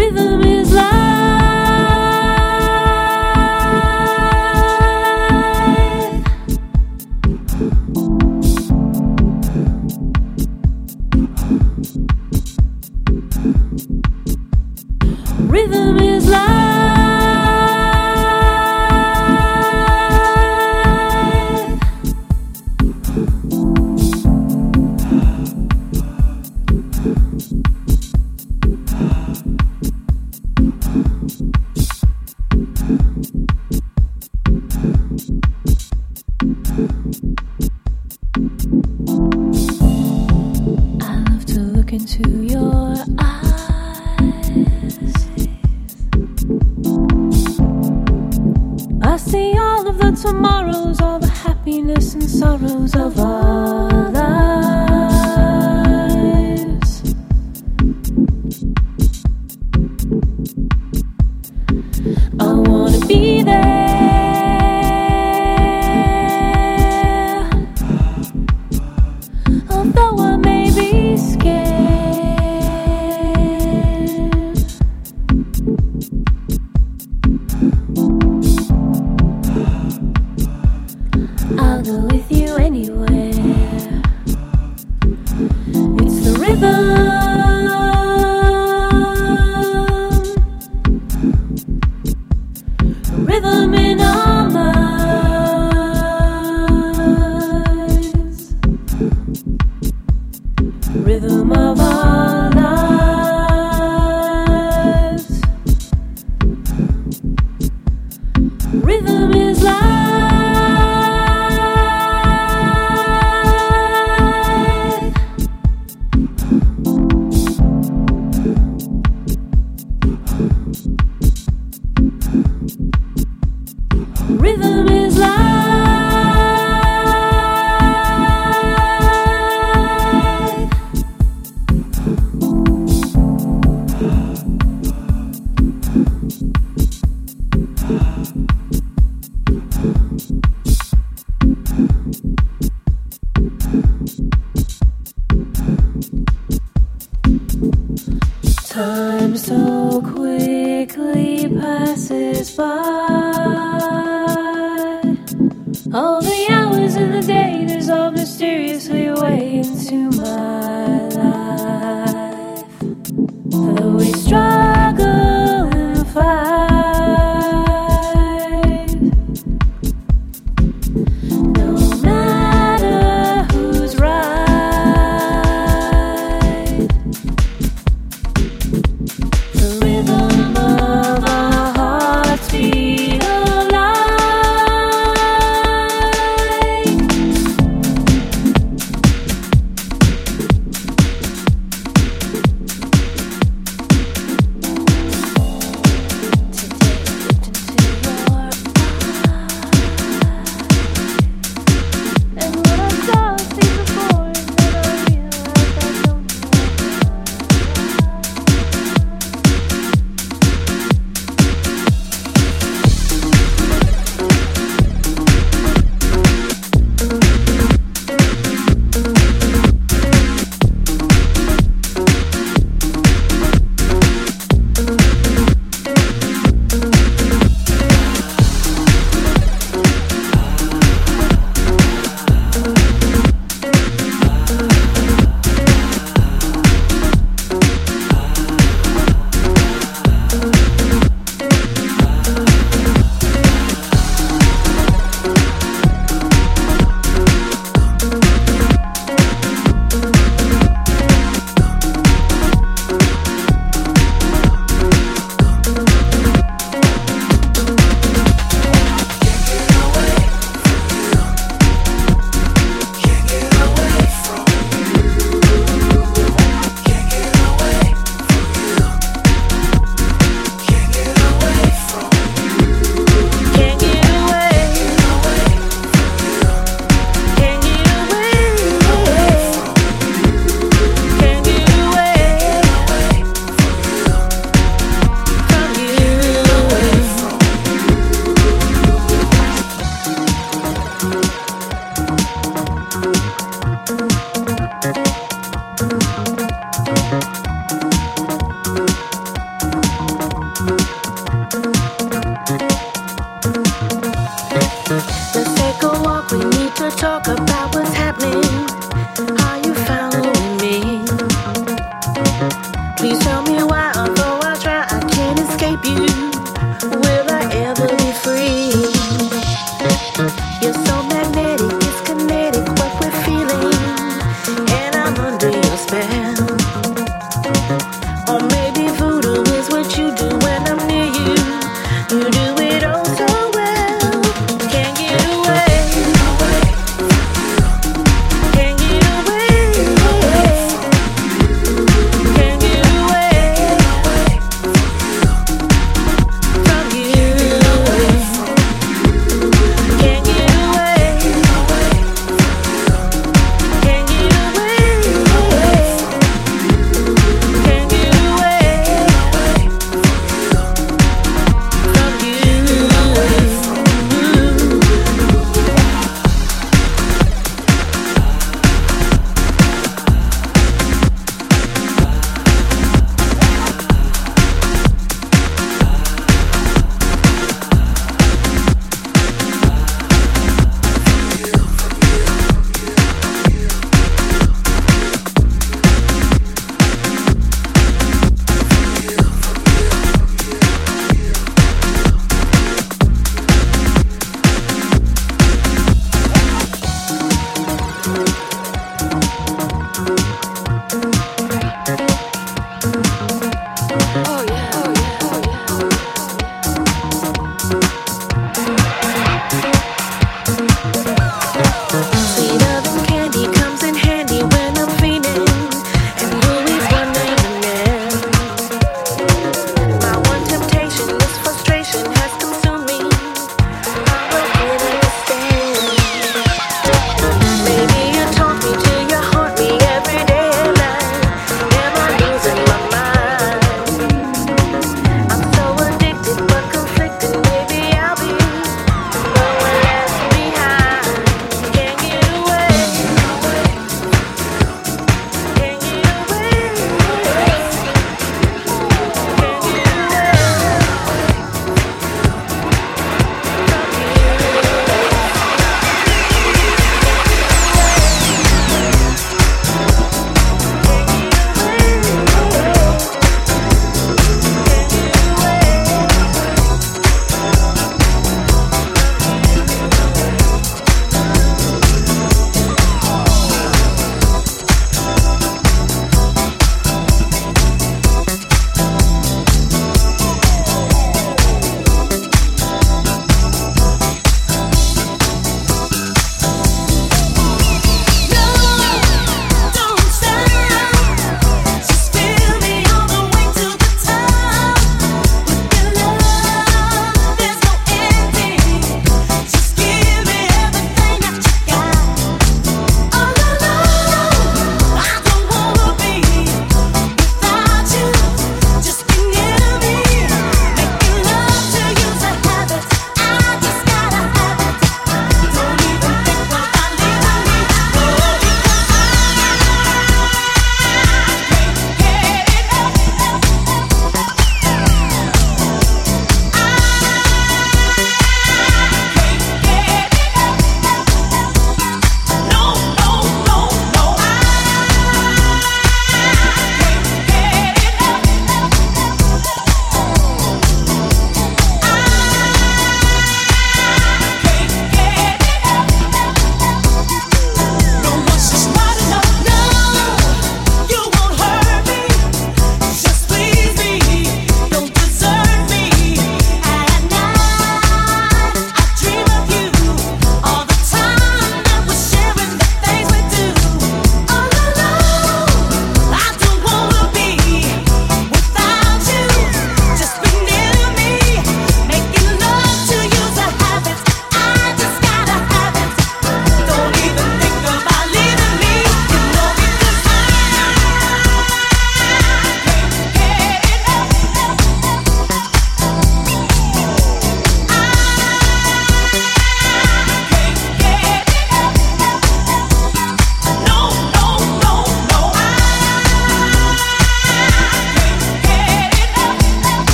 rhythm.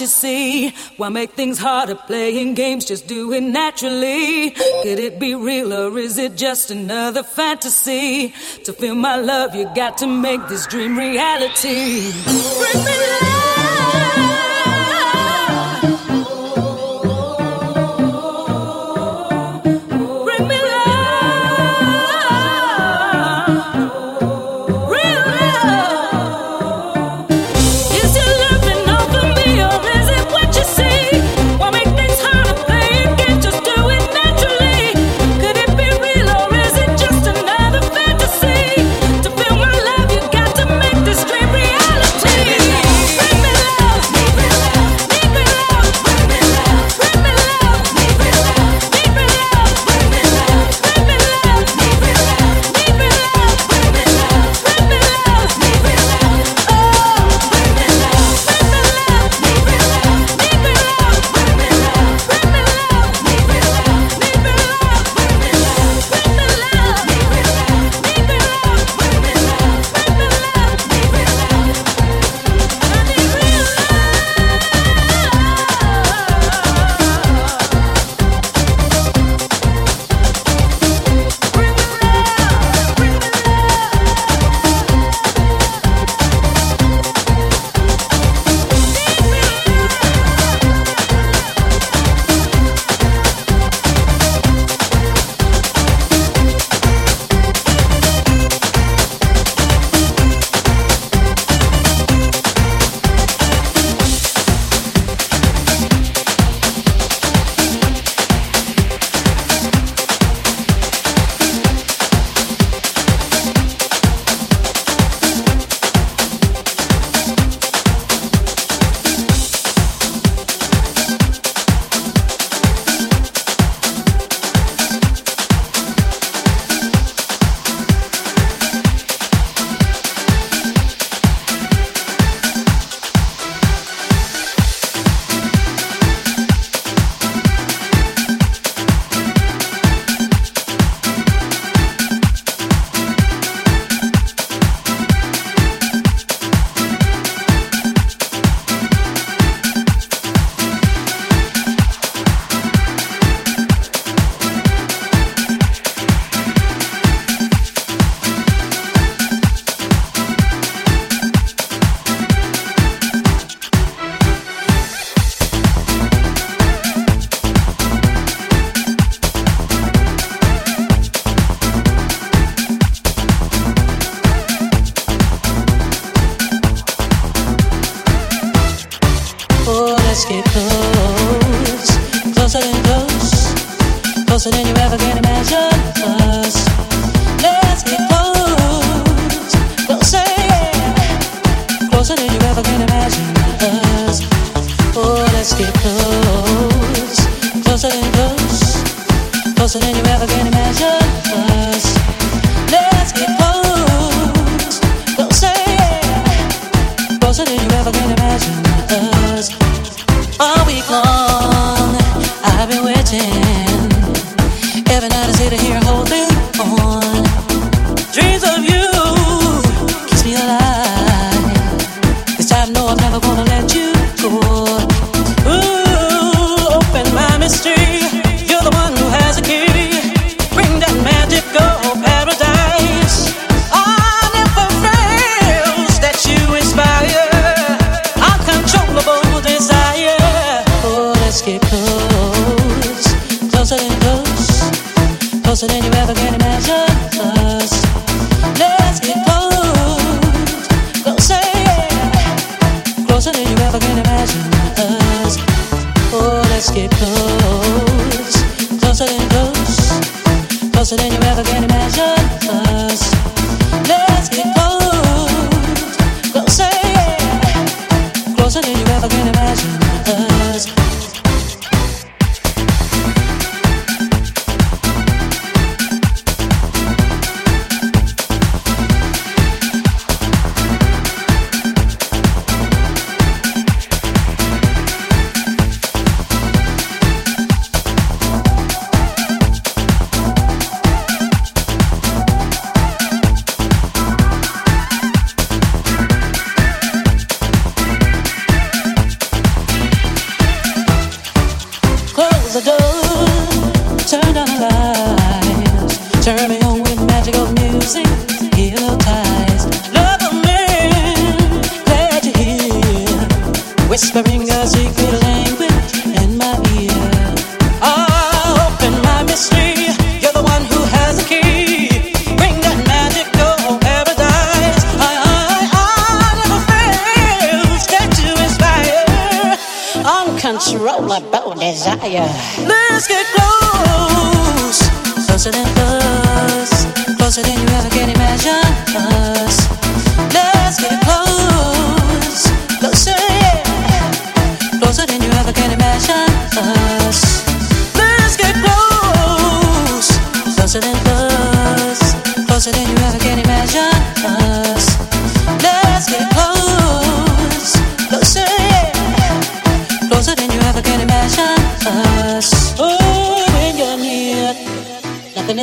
You see. Why make things harder playing games? Just do it naturally. Could it be real or is it just another fantasy? To feel my love, you got to make this dream reality. Bring me love.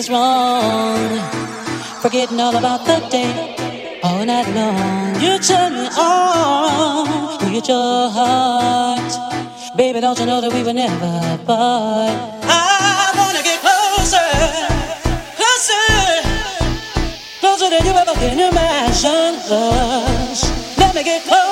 is wrong. Forgetting all about the day, all night long. You turn me on, you your heart. Baby, don't you know that we were never apart? I wanna get closer, closer, closer than you ever can imagine. Hush, let me get closer.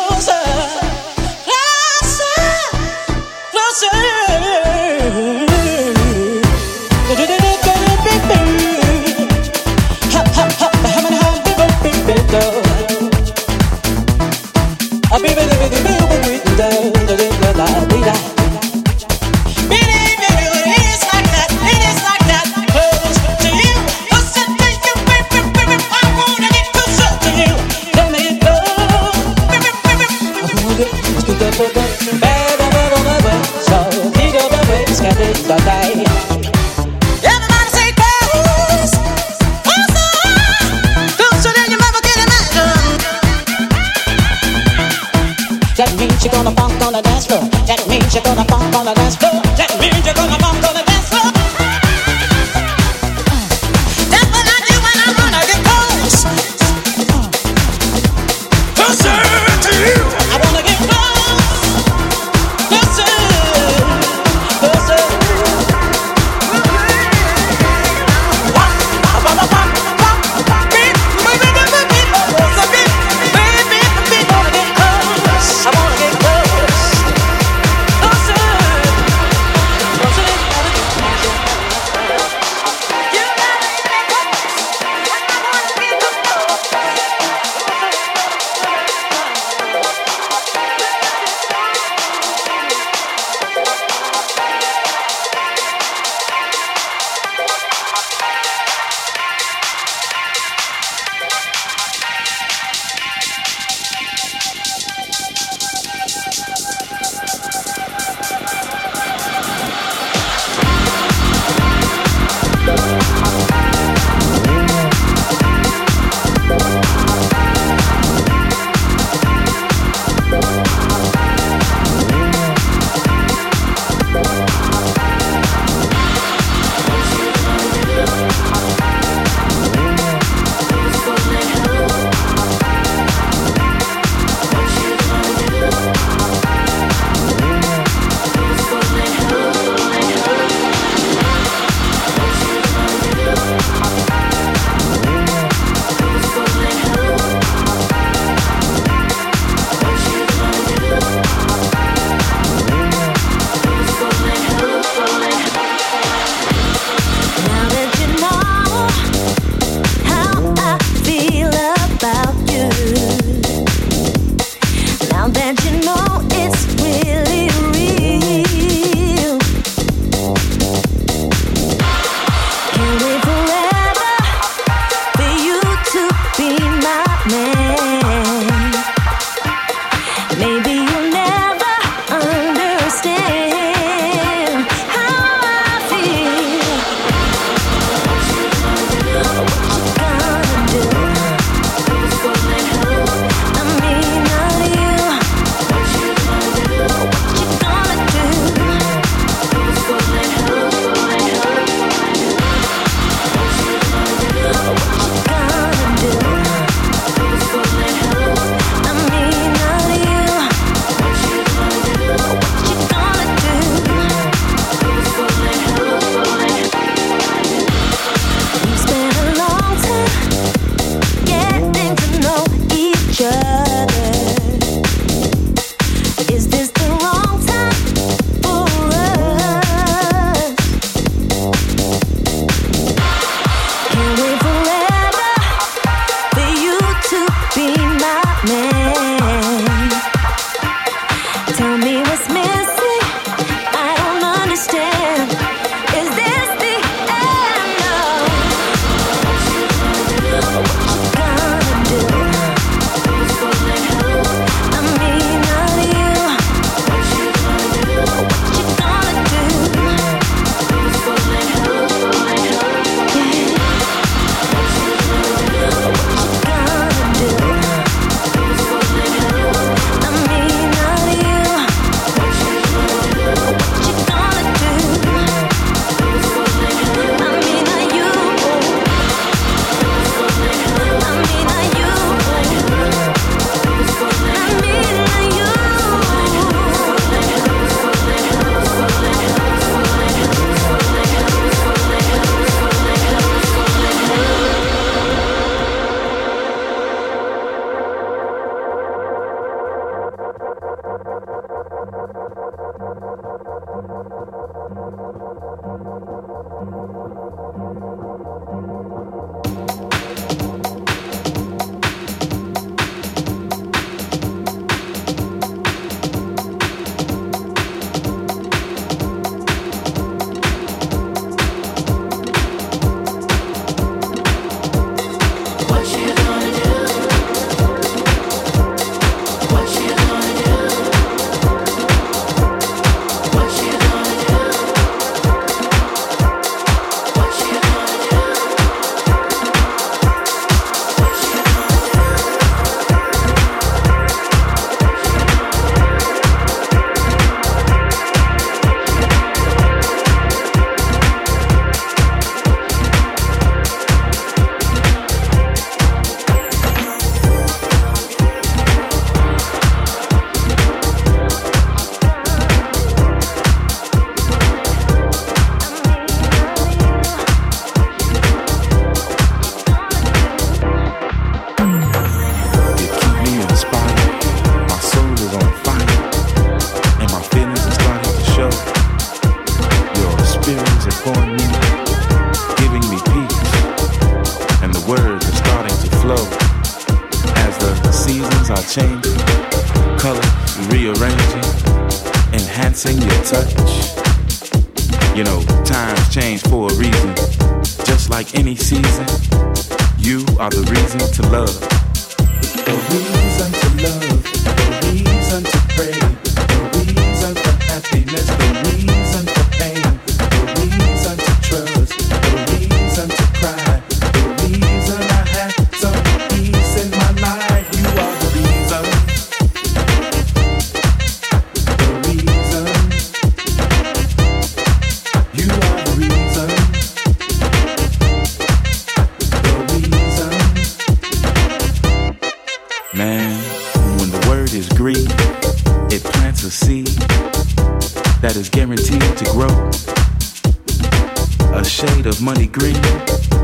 Green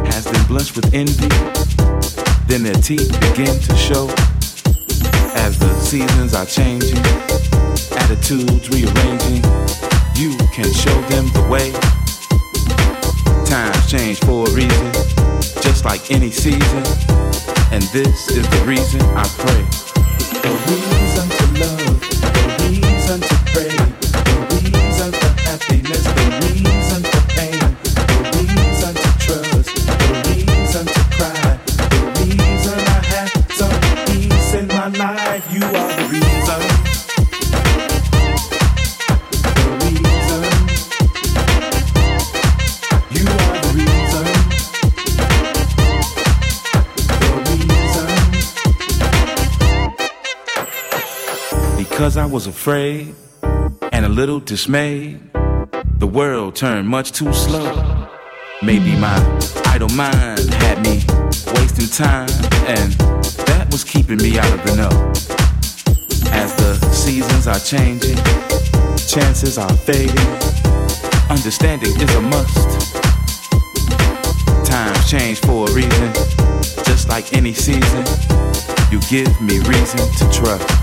has them blush with envy. Then their teeth begin to show as the seasons are changing, attitudes rearranging. You can show them the way. Times change for a reason, just like any season. And this is the reason I pray. The reason was afraid and a little dismayed, the world turned much too slow. Maybe my idle mind had me wasting time, and that was keeping me out of the know. As the seasons are changing, chances are fading, understanding is a must. Times change for a reason, just like any season. You give me reason to trust.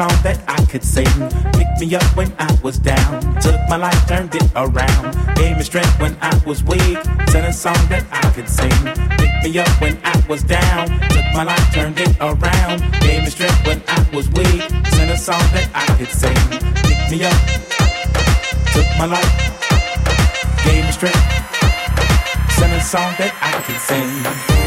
Song that I could sing. Picked me up when I was down. Took my life, turned it around. Gave me strength when I was weak. Sent a song that I could sing. Picked me up when I was down. Took my life, turned it around. Gave me strength when I was weak. Sent a song that I could sing. Picked me up. Took my life. Gave me strength. Sent a song that I could sing.